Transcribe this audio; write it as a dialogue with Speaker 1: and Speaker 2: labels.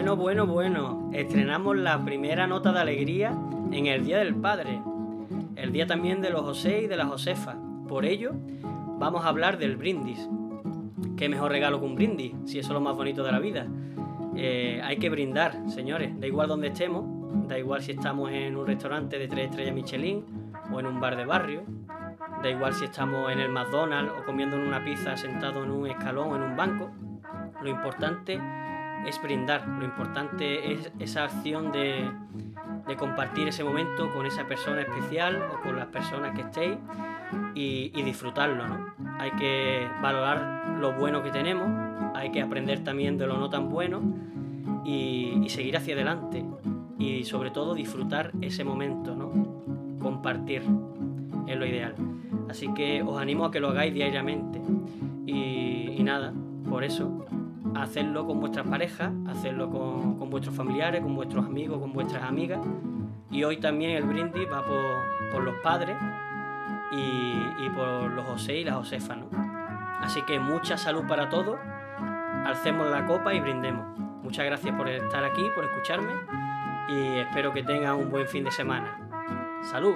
Speaker 1: Bueno, bueno, estrenamos la primera nota de alegría en el Día del Padre, el día también de los José y de la Josefa. Por ello, vamos a hablar del brindis. ¿Qué mejor regalo que un brindis? Si eso es lo más bonito de la vida. Eh, hay que brindar, señores, da igual donde estemos, da igual si estamos en un restaurante de tres estrellas Michelin o en un bar de barrio, da igual si estamos en el McDonald's o comiendo una pizza sentado en un escalón o en un banco. Lo importante es brindar, lo importante es esa acción de, compartir ese momento con esa persona especial o con las personas que estéis y, disfrutarlo. ¿no? Hay que valorar lo bueno que tenemos, hay que aprender también de lo no tan bueno y, seguir hacia adelante y sobre todo disfrutar ese momento, ¿no? compartir es lo ideal. Así que os animo a que lo hagáis diariamente y nada, por eso hacerlo con vuestras parejas, hacerlo con, vuestros familiares, con vuestros amigos, con vuestras amigas. Y hoy también el brindis va por, los padres y, por los José y las Josefas. Así que mucha salud para todos, alcemos la copa y brindemos. Muchas gracias por estar aquí, por escucharme y espero que tengan un buen fin de semana. ¡Salud!